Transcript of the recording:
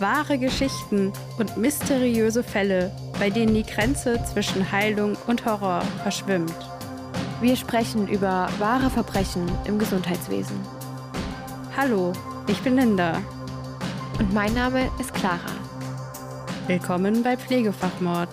Wahre Geschichten und mysteriöse Fälle, bei denen die Grenze zwischen Heilung und Horror verschwimmt. Wir sprechen über wahre Verbrechen im Gesundheitswesen. Hallo, ich bin Linda. Und mein Name ist Clara. Willkommen bei Pflegefachmord.